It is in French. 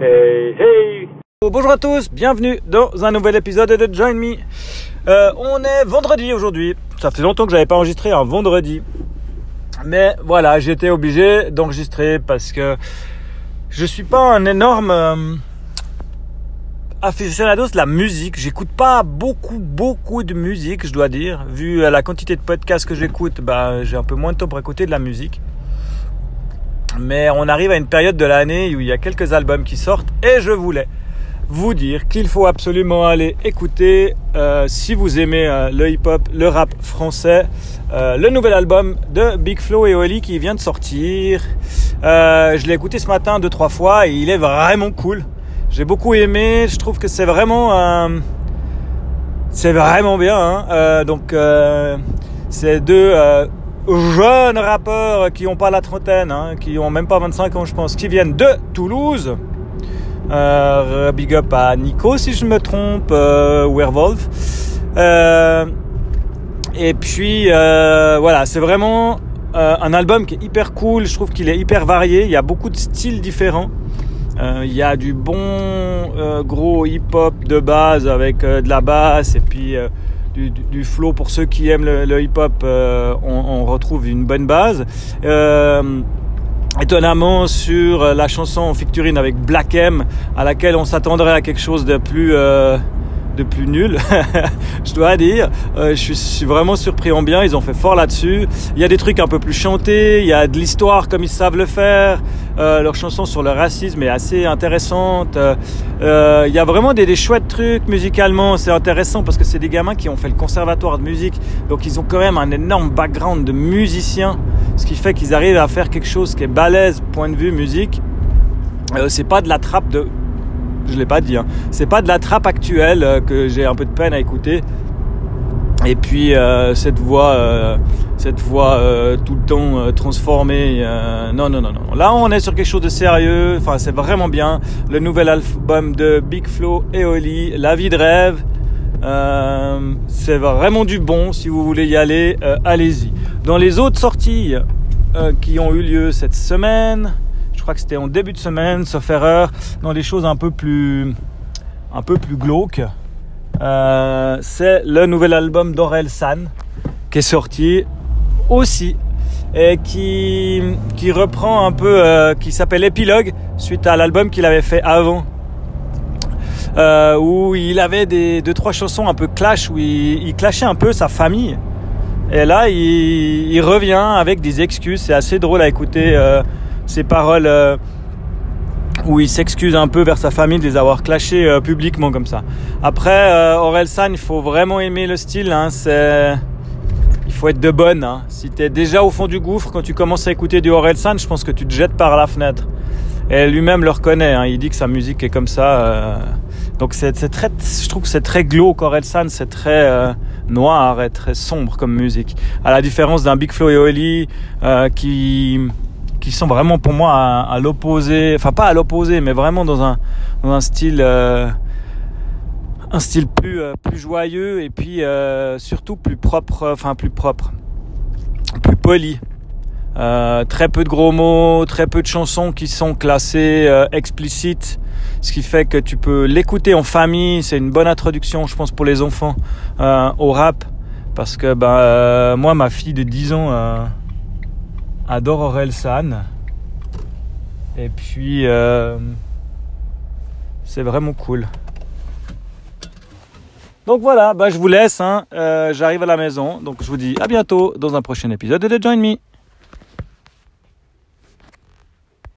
Hey, hey Bonjour à tous, bienvenue dans un nouvel épisode de Join Me. Euh, on est vendredi aujourd'hui. Ça fait longtemps que j'avais pas enregistré un vendredi. Mais voilà, j'étais obligé d'enregistrer parce que je suis pas un énorme euh, aficionado de la musique. J'écoute pas beaucoup, beaucoup de musique, je dois dire. Vu la quantité de podcasts que j'écoute, bah, j'ai un peu moins de temps pour écouter de la musique. Mais on arrive à une période de l'année où il y a quelques albums qui sortent et je voulais vous dire qu'il faut absolument aller écouter, euh, si vous aimez euh, le hip-hop, le rap français, euh, le nouvel album de Big Flo et Oli qui vient de sortir. je l'ai écouté ce matin deux trois fois et il est vraiment cool. J'ai beaucoup aimé. Je trouve que c'est vraiment, c'est vraiment bien. Hein. donc c'est deux jeunes rappeurs qui n'ont pas la trentaine, hein, qui ont même pas 25 ans, je pense, qui viennent de Toulouse. Euh, big up à Nico si je me trompe, euh, Werewolf. Euh, et puis euh, voilà, c'est vraiment un album qui est hyper cool. Je trouve qu'il est hyper varié. Il y a beaucoup de styles différents. Il y a du bon gros hip-hop de base avec de la basse et puis du, flow pour ceux qui aiment le, hip-hop. On, on, retrouve une bonne base. Euh, étonnamment sur euh, la chanson Ficturine avec Black M à laquelle on s'attendrait à quelque chose de plus euh, de plus nul je dois dire. Euh, je suis vraiment surpris en bien ils ont fait fort là-dessus. Il y a des trucs un peu plus chantés il y a de l'histoire comme ils savent le faire. Euh, leur chanson sur le racisme est assez intéressante. Euh, il y a vraiment des, des chouettes trucs musicalement c'est intéressant parce que c'est des gamins qui ont fait le conservatoire de musique. Donc ils ont quand même un énorme background de musiciens ce qui fait qu'ils arrivent à faire quelque chose qui est balèze point de vue musique. C'est pas de la trappe de, je l'ai pas dit, hein. c'est pas de la trappe actuelle euh, que j'ai un peu de peine à écouter. Et puis euh, cette voix, euh, cette voix tout le temps transformée. non, non, non, non. Là, on est sur quelque chose de sérieux. Enfin, c'est vraiment bien. Le nouvel album de Big Flo et Oli, La vie de rêve. c'est vraiment du bon. Si vous voulez y aller, allez-y. Dans les autres sorties qui ont eu lieu cette semaine, crois que c'était en début de semaine, sauf erreur, dans des choses un peu plus, un peu plus glauques, euh, c'est le nouvel album d'Aurel San qui est sorti aussi et qui, qui reprend un peu, euh, qui s'appelle Épilogue suite à l'album qu'il avait fait avant. Euh, où il avait des deux trois chansons un peu clash où il, il clashait un peu sa famille et là, il, revient avec des excuses. C'est assez drôle à écouter ces paroles euh, où il s'excuse un peu vers sa famille de les avoir clashés euh, publiquement comme ça. Après, Aurel San, il faut vraiment aimer le style. Hein, c'est il faut être de bonne. Hein. Si tu es déjà au fond du gouffre, quand tu commences à écouter du Aurel San, je pense que tu te jettes par la fenêtre. Et lui-même le reconnaît. Hein. Il dit que sa musique est comme ça. Donc c'est très, je trouve que c'est très glauque. Aurel San, c'est très noir et très sombre comme musique. À la différence d'un Big Flo et Oli euh, qui qui sont vraiment pour moi à, l'opposé, enfin pas à l'opposé, mais vraiment dans un dans un style euh, un style plus euh, plus joyeux et puis surtout plus propre, enfin plus propre, plus poli. très peu de gros mots, très peu de chansons qui sont classées explicites ce qui fait que tu peux l'écouter en famille. C'est une bonne introduction, je pense, pour les enfants euh, au rap. Parce que ben, euh, moi, ma fille de 10 ans euh, adore Aurel San. Et puis, c'est vraiment cool. Donc voilà, bah, je vous laisse. Hein. J'arrive à la maison. Donc je vous dis à bientôt dans un prochain épisode de Join Me.